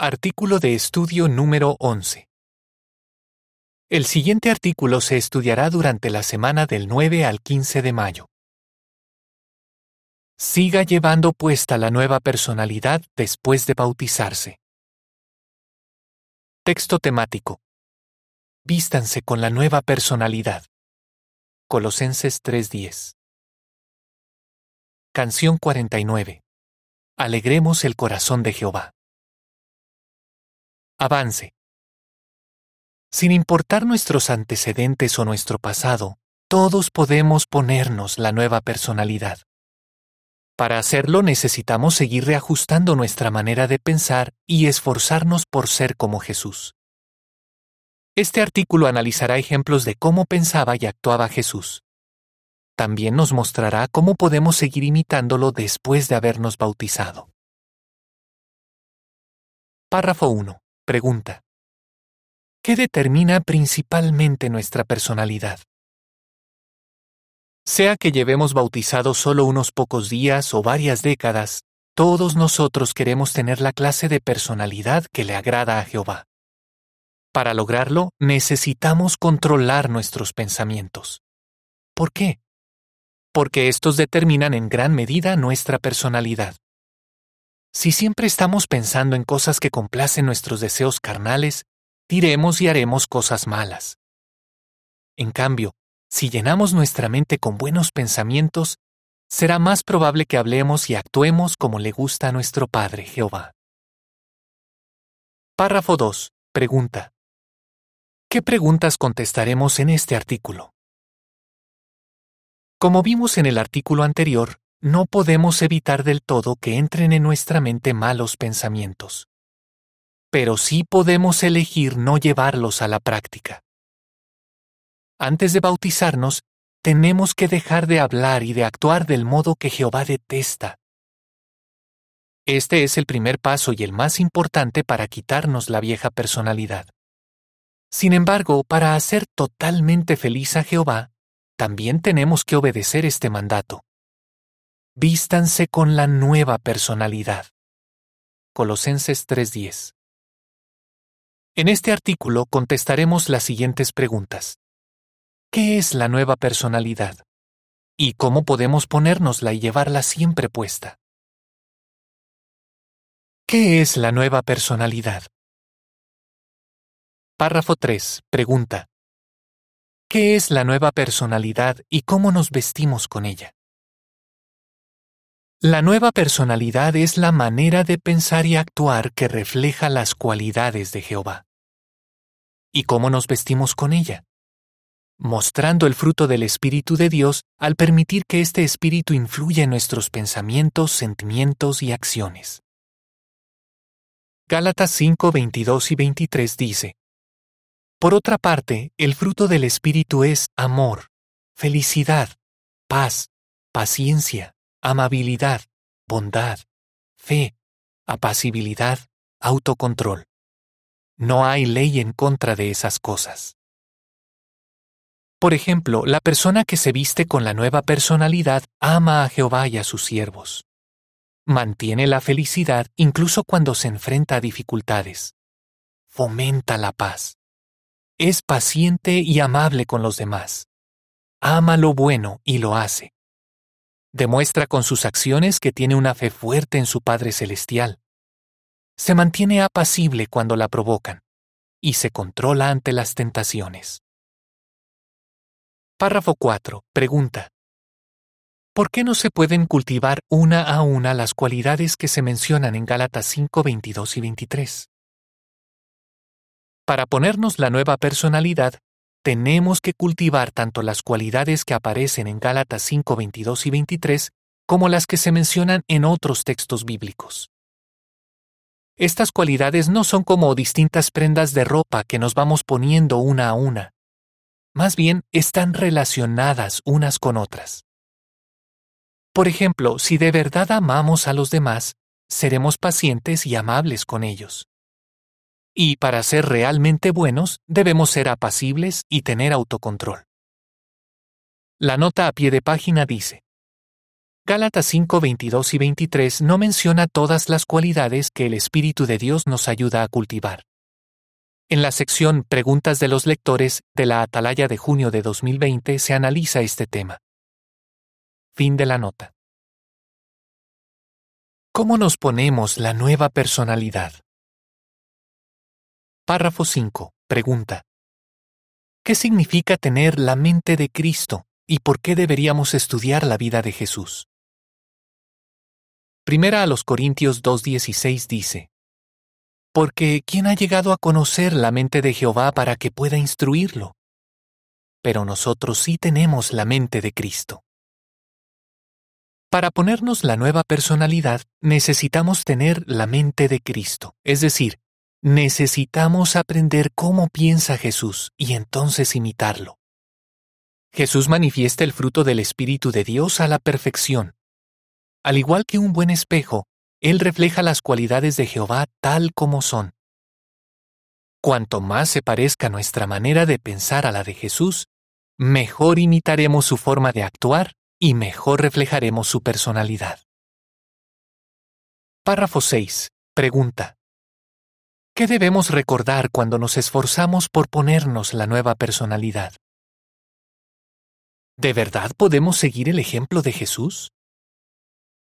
Artículo de estudio número 11. El siguiente artículo se estudiará durante la semana del 9 al 15 de mayo. Siga llevando puesta la nueva personalidad después de bautizarse. Texto temático. Vístanse con la nueva personalidad. Colosenses 3:10. Canción 49. Alegremos el corazón de Jehová. Avance. Sin importar nuestros antecedentes o nuestro pasado, todos podemos ponernos la nueva personalidad. Para hacerlo necesitamos seguir reajustando nuestra manera de pensar y esforzarnos por ser como Jesús. Este artículo analizará ejemplos de cómo pensaba y actuaba Jesús. También nos mostrará cómo podemos seguir imitándolo después de habernos bautizado. Párrafo 1. Pregunta. ¿Qué determina principalmente nuestra personalidad? Sea que llevemos bautizado solo unos pocos días o varias décadas, todos nosotros queremos tener la clase de personalidad que le agrada a Jehová. Para lograrlo, necesitamos controlar nuestros pensamientos. ¿Por qué? Porque estos determinan en gran medida nuestra personalidad. Si siempre estamos pensando en cosas que complacen nuestros deseos carnales, diremos y haremos cosas malas. En cambio, si llenamos nuestra mente con buenos pensamientos, será más probable que hablemos y actuemos como le gusta a nuestro Padre Jehová. Párrafo 2. Pregunta. ¿Qué preguntas contestaremos en este artículo? Como vimos en el artículo anterior, no podemos evitar del todo que entren en nuestra mente malos pensamientos pero sí podemos elegir no llevarlos a la práctica. Antes de bautizarnos, tenemos que dejar de hablar y de actuar del modo que Jehová detesta. Este es el primer paso y el más importante para quitarnos la vieja personalidad. Sin embargo, para hacer totalmente feliz a Jehová, también tenemos que obedecer este mandato. Vístanse con la nueva personalidad. Colosenses 3:10 en este artículo contestaremos las siguientes preguntas. ¿Qué es la nueva personalidad? ¿Y cómo podemos ponérnosla y llevarla siempre puesta? ¿Qué es la nueva personalidad? Párrafo 3. Pregunta. ¿Qué es la nueva personalidad y cómo nos vestimos con ella? La nueva personalidad es la manera de pensar y actuar que refleja las cualidades de Jehová y cómo nos vestimos con ella, mostrando el fruto del Espíritu de Dios al permitir que este Espíritu influya en nuestros pensamientos, sentimientos y acciones. Gálatas 5, 22 y 23 dice, Por otra parte, el fruto del Espíritu es amor, felicidad, paz, paciencia, amabilidad, bondad, fe, apacibilidad, autocontrol. No hay ley en contra de esas cosas. Por ejemplo, la persona que se viste con la nueva personalidad ama a Jehová y a sus siervos. Mantiene la felicidad incluso cuando se enfrenta a dificultades. Fomenta la paz. Es paciente y amable con los demás. Ama lo bueno y lo hace. Demuestra con sus acciones que tiene una fe fuerte en su Padre Celestial se mantiene apacible cuando la provocan y se controla ante las tentaciones. Párrafo 4. Pregunta. ¿Por qué no se pueden cultivar una a una las cualidades que se mencionan en Gálatas 5, 22 y 23? Para ponernos la nueva personalidad, tenemos que cultivar tanto las cualidades que aparecen en Gálatas 5, 22 y 23 como las que se mencionan en otros textos bíblicos. Estas cualidades no son como distintas prendas de ropa que nos vamos poniendo una a una. Más bien están relacionadas unas con otras. Por ejemplo, si de verdad amamos a los demás, seremos pacientes y amables con ellos. Y para ser realmente buenos, debemos ser apacibles y tener autocontrol. La nota a pie de página dice, Gálatas 5, 22 y 23 no menciona todas las cualidades que el Espíritu de Dios nos ayuda a cultivar. En la sección Preguntas de los lectores de la Atalaya de junio de 2020 se analiza este tema. Fin de la nota. ¿Cómo nos ponemos la nueva personalidad? Párrafo 5. Pregunta. ¿Qué significa tener la mente de Cristo y por qué deberíamos estudiar la vida de Jesús? Primera a los Corintios 2.16 dice, Porque ¿quién ha llegado a conocer la mente de Jehová para que pueda instruirlo? Pero nosotros sí tenemos la mente de Cristo. Para ponernos la nueva personalidad necesitamos tener la mente de Cristo, es decir, necesitamos aprender cómo piensa Jesús y entonces imitarlo. Jesús manifiesta el fruto del Espíritu de Dios a la perfección, al igual que un buen espejo, Él refleja las cualidades de Jehová tal como son. Cuanto más se parezca nuestra manera de pensar a la de Jesús, mejor imitaremos su forma de actuar y mejor reflejaremos su personalidad. Párrafo 6. Pregunta. ¿Qué debemos recordar cuando nos esforzamos por ponernos la nueva personalidad? ¿De verdad podemos seguir el ejemplo de Jesús?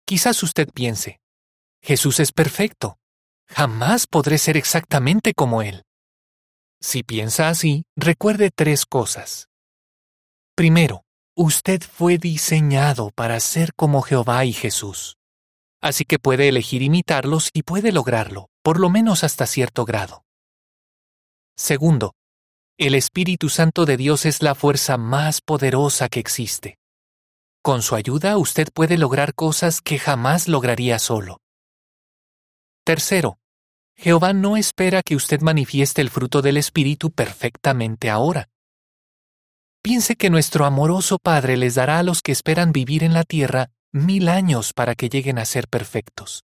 Quizás usted piense, Jesús es perfecto, jamás podré ser exactamente como Él. Si piensa así, recuerde tres cosas. Primero, usted fue diseñado para ser como Jehová y Jesús. Así que puede elegir imitarlos y puede lograrlo, por lo menos hasta cierto grado. Segundo, el Espíritu Santo de Dios es la fuerza más poderosa que existe. Con su ayuda usted puede lograr cosas que jamás lograría solo. Tercero, Jehová no espera que usted manifieste el fruto del Espíritu perfectamente ahora. Piense que nuestro amoroso Padre les dará a los que esperan vivir en la tierra mil años para que lleguen a ser perfectos.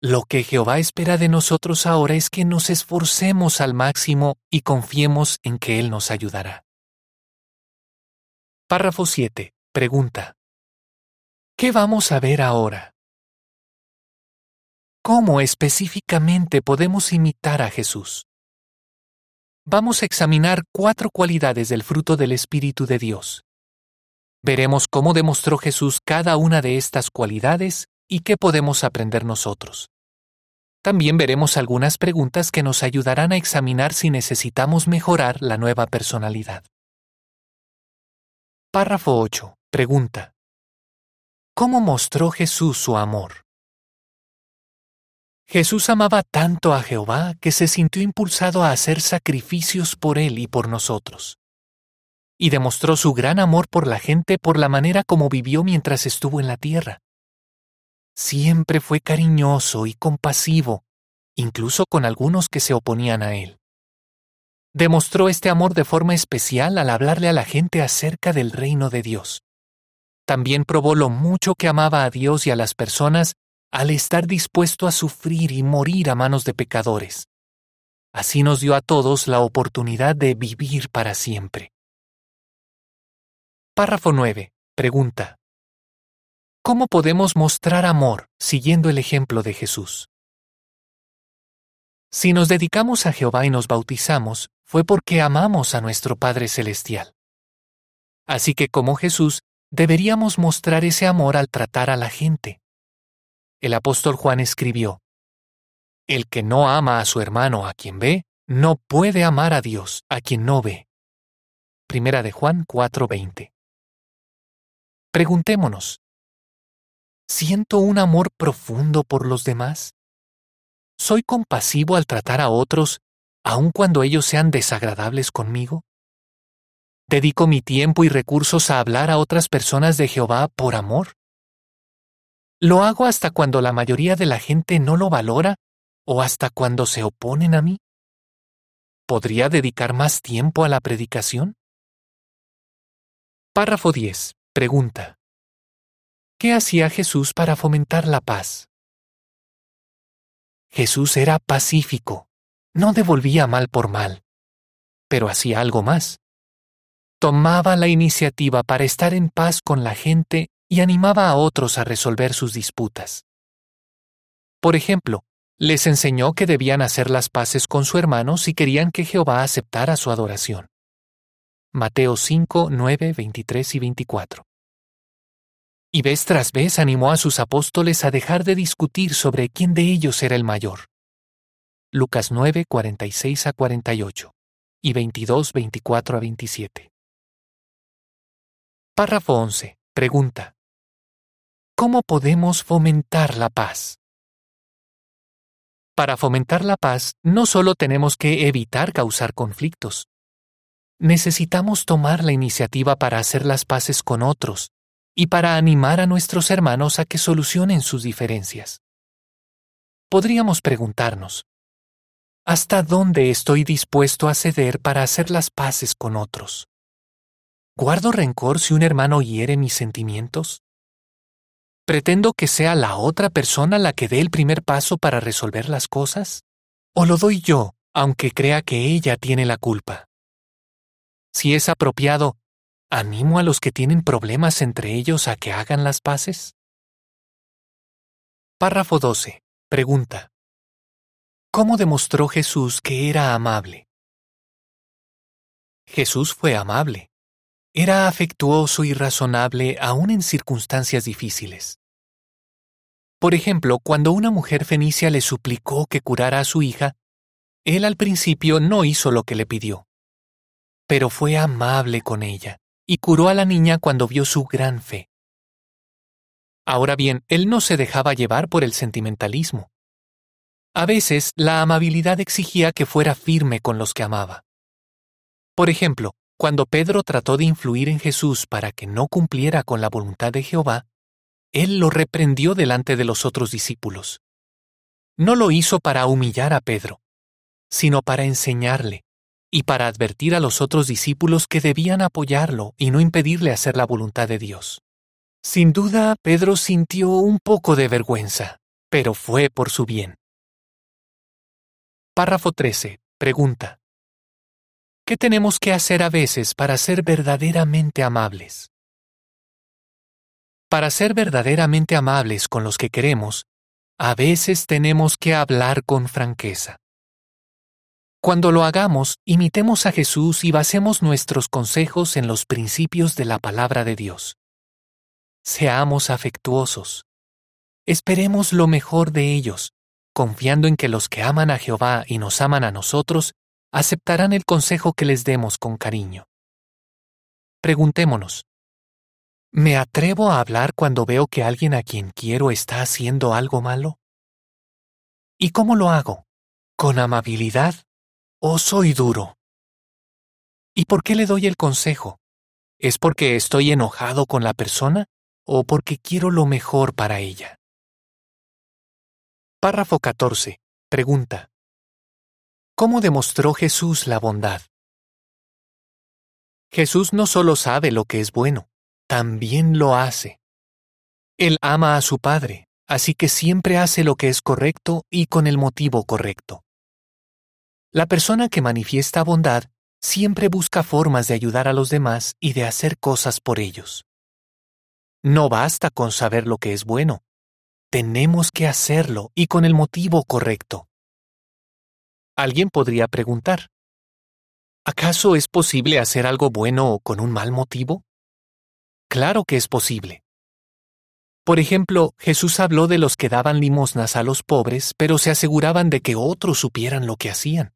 Lo que Jehová espera de nosotros ahora es que nos esforcemos al máximo y confiemos en que Él nos ayudará. Párrafo 7. Pregunta. ¿Qué vamos a ver ahora? ¿Cómo específicamente podemos imitar a Jesús? Vamos a examinar cuatro cualidades del fruto del Espíritu de Dios. Veremos cómo demostró Jesús cada una de estas cualidades y qué podemos aprender nosotros. También veremos algunas preguntas que nos ayudarán a examinar si necesitamos mejorar la nueva personalidad. Párrafo 8. Pregunta. ¿Cómo mostró Jesús su amor? Jesús amaba tanto a Jehová que se sintió impulsado a hacer sacrificios por él y por nosotros. Y demostró su gran amor por la gente por la manera como vivió mientras estuvo en la tierra. Siempre fue cariñoso y compasivo, incluso con algunos que se oponían a él. Demostró este amor de forma especial al hablarle a la gente acerca del reino de Dios. También probó lo mucho que amaba a Dios y a las personas al estar dispuesto a sufrir y morir a manos de pecadores. Así nos dio a todos la oportunidad de vivir para siempre. Párrafo 9. Pregunta. ¿Cómo podemos mostrar amor siguiendo el ejemplo de Jesús? Si nos dedicamos a Jehová y nos bautizamos, fue porque amamos a nuestro Padre Celestial. Así que como Jesús, deberíamos mostrar ese amor al tratar a la gente. El apóstol Juan escribió, El que no ama a su hermano a quien ve, no puede amar a Dios a quien no ve. Primera de Juan 4:20. Preguntémonos, ¿siento un amor profundo por los demás? ¿Soy compasivo al tratar a otros, aun cuando ellos sean desagradables conmigo? ¿Dedico mi tiempo y recursos a hablar a otras personas de Jehová por amor? ¿Lo hago hasta cuando la mayoría de la gente no lo valora o hasta cuando se oponen a mí? ¿Podría dedicar más tiempo a la predicación? Párrafo 10. Pregunta. ¿Qué hacía Jesús para fomentar la paz? Jesús era pacífico, no devolvía mal por mal, pero hacía algo más tomaba la iniciativa para estar en paz con la gente y animaba a otros a resolver sus disputas. Por ejemplo, les enseñó que debían hacer las paces con su hermano si querían que Jehová aceptara su adoración. Mateo 5, 9, 23 y 24. Y vez tras vez animó a sus apóstoles a dejar de discutir sobre quién de ellos era el mayor. Lucas 9, 46 a 48 y 22, 24 a 27. Párrafo 11. Pregunta. ¿Cómo podemos fomentar la paz? Para fomentar la paz, no solo tenemos que evitar causar conflictos. Necesitamos tomar la iniciativa para hacer las paces con otros y para animar a nuestros hermanos a que solucionen sus diferencias. Podríamos preguntarnos, ¿hasta dónde estoy dispuesto a ceder para hacer las paces con otros? ¿Guardo rencor si un hermano hiere mis sentimientos? ¿Pretendo que sea la otra persona la que dé el primer paso para resolver las cosas? ¿O lo doy yo, aunque crea que ella tiene la culpa? Si es apropiado, ¿animo a los que tienen problemas entre ellos a que hagan las paces? Párrafo 12. Pregunta. ¿Cómo demostró Jesús que era amable? Jesús fue amable. Era afectuoso y razonable aún en circunstancias difíciles. Por ejemplo, cuando una mujer fenicia le suplicó que curara a su hija, él al principio no hizo lo que le pidió, pero fue amable con ella y curó a la niña cuando vio su gran fe. Ahora bien, él no se dejaba llevar por el sentimentalismo. A veces la amabilidad exigía que fuera firme con los que amaba. Por ejemplo, cuando Pedro trató de influir en Jesús para que no cumpliera con la voluntad de Jehová, él lo reprendió delante de los otros discípulos. No lo hizo para humillar a Pedro, sino para enseñarle y para advertir a los otros discípulos que debían apoyarlo y no impedirle hacer la voluntad de Dios. Sin duda, Pedro sintió un poco de vergüenza, pero fue por su bien. Párrafo 13. Pregunta. ¿Qué tenemos que hacer a veces para ser verdaderamente amables? Para ser verdaderamente amables con los que queremos, a veces tenemos que hablar con franqueza. Cuando lo hagamos, imitemos a Jesús y basemos nuestros consejos en los principios de la palabra de Dios. Seamos afectuosos. Esperemos lo mejor de ellos, confiando en que los que aman a Jehová y nos aman a nosotros aceptarán el consejo que les demos con cariño. Preguntémonos, ¿me atrevo a hablar cuando veo que alguien a quien quiero está haciendo algo malo? ¿Y cómo lo hago? ¿Con amabilidad o soy duro? ¿Y por qué le doy el consejo? ¿Es porque estoy enojado con la persona o porque quiero lo mejor para ella? Párrafo 14. Pregunta. ¿Cómo demostró Jesús la bondad? Jesús no solo sabe lo que es bueno, también lo hace. Él ama a su Padre, así que siempre hace lo que es correcto y con el motivo correcto. La persona que manifiesta bondad siempre busca formas de ayudar a los demás y de hacer cosas por ellos. No basta con saber lo que es bueno, tenemos que hacerlo y con el motivo correcto. Alguien podría preguntar, ¿acaso es posible hacer algo bueno con un mal motivo? Claro que es posible. Por ejemplo, Jesús habló de los que daban limosnas a los pobres, pero se aseguraban de que otros supieran lo que hacían.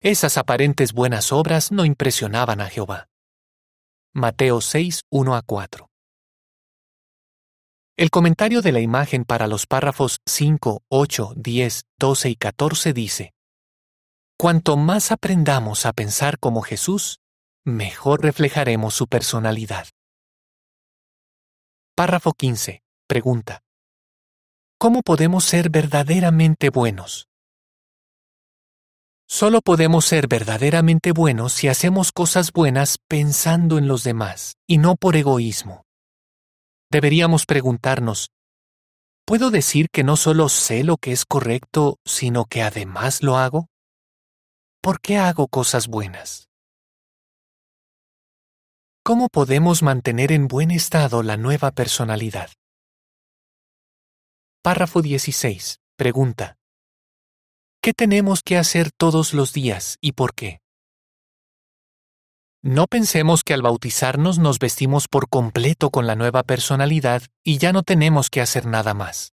Esas aparentes buenas obras no impresionaban a Jehová. Mateo 6, 1 a 4. El comentario de la imagen para los párrafos 5, 8, 10, 12 y 14 dice, Cuanto más aprendamos a pensar como Jesús, mejor reflejaremos su personalidad. Párrafo 15. Pregunta. ¿Cómo podemos ser verdaderamente buenos? Solo podemos ser verdaderamente buenos si hacemos cosas buenas pensando en los demás y no por egoísmo. Deberíamos preguntarnos, ¿puedo decir que no solo sé lo que es correcto, sino que además lo hago? ¿Por qué hago cosas buenas? ¿Cómo podemos mantener en buen estado la nueva personalidad? Párrafo 16. Pregunta. ¿Qué tenemos que hacer todos los días y por qué? No pensemos que al bautizarnos nos vestimos por completo con la nueva personalidad y ya no tenemos que hacer nada más.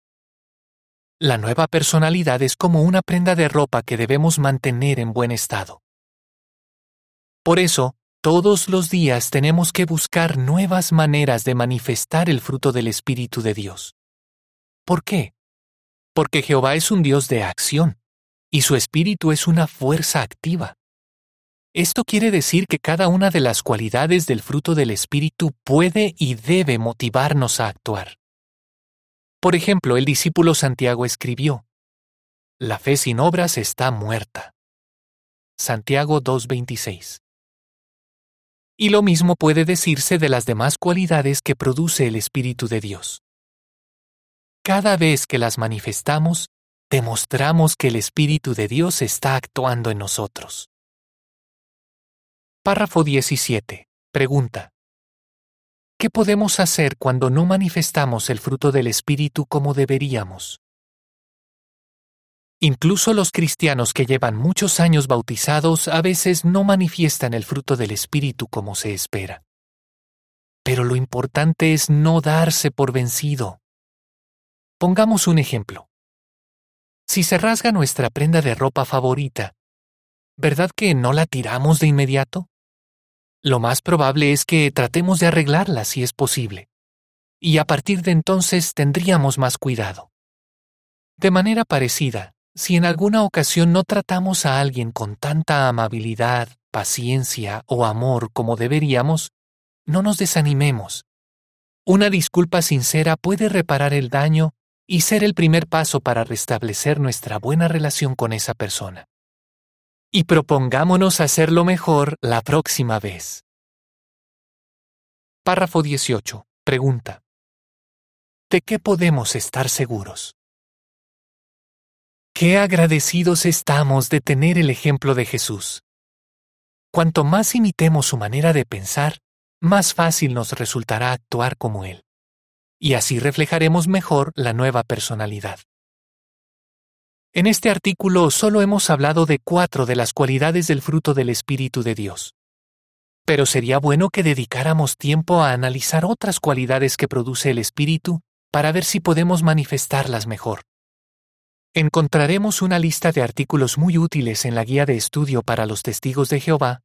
La nueva personalidad es como una prenda de ropa que debemos mantener en buen estado. Por eso, todos los días tenemos que buscar nuevas maneras de manifestar el fruto del Espíritu de Dios. ¿Por qué? Porque Jehová es un Dios de acción, y su Espíritu es una fuerza activa. Esto quiere decir que cada una de las cualidades del fruto del Espíritu puede y debe motivarnos a actuar. Por ejemplo, el discípulo Santiago escribió, La fe sin obras está muerta. Santiago 2.26. Y lo mismo puede decirse de las demás cualidades que produce el Espíritu de Dios. Cada vez que las manifestamos, demostramos que el Espíritu de Dios está actuando en nosotros. Párrafo 17. Pregunta. ¿Qué podemos hacer cuando no manifestamos el fruto del Espíritu como deberíamos? Incluso los cristianos que llevan muchos años bautizados a veces no manifiestan el fruto del Espíritu como se espera. Pero lo importante es no darse por vencido. Pongamos un ejemplo. Si se rasga nuestra prenda de ropa favorita, ¿verdad que no la tiramos de inmediato? lo más probable es que tratemos de arreglarla si es posible. Y a partir de entonces tendríamos más cuidado. De manera parecida, si en alguna ocasión no tratamos a alguien con tanta amabilidad, paciencia o amor como deberíamos, no nos desanimemos. Una disculpa sincera puede reparar el daño y ser el primer paso para restablecer nuestra buena relación con esa persona y propongámonos hacerlo mejor la próxima vez. Párrafo 18. Pregunta. ¿De qué podemos estar seguros? Qué agradecidos estamos de tener el ejemplo de Jesús. Cuanto más imitemos su manera de pensar, más fácil nos resultará actuar como Él. Y así reflejaremos mejor la nueva personalidad. En este artículo solo hemos hablado de cuatro de las cualidades del fruto del Espíritu de Dios. Pero sería bueno que dedicáramos tiempo a analizar otras cualidades que produce el Espíritu para ver si podemos manifestarlas mejor. Encontraremos una lista de artículos muy útiles en la guía de estudio para los testigos de Jehová,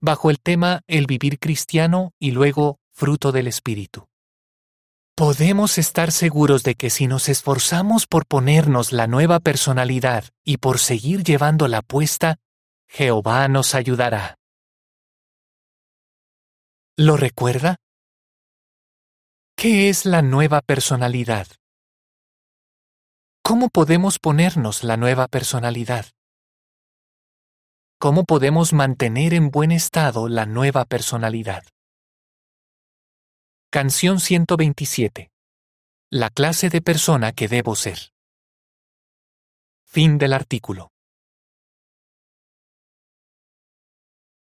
bajo el tema El vivir cristiano y luego fruto del Espíritu. Podemos estar seguros de que si nos esforzamos por ponernos la nueva personalidad y por seguir llevando la puesta, Jehová nos ayudará. ¿Lo recuerda? ¿Qué es la nueva personalidad? ¿Cómo podemos ponernos la nueva personalidad? ¿Cómo podemos mantener en buen estado la nueva personalidad? Canción 127. La clase de persona que debo ser. Fin del artículo.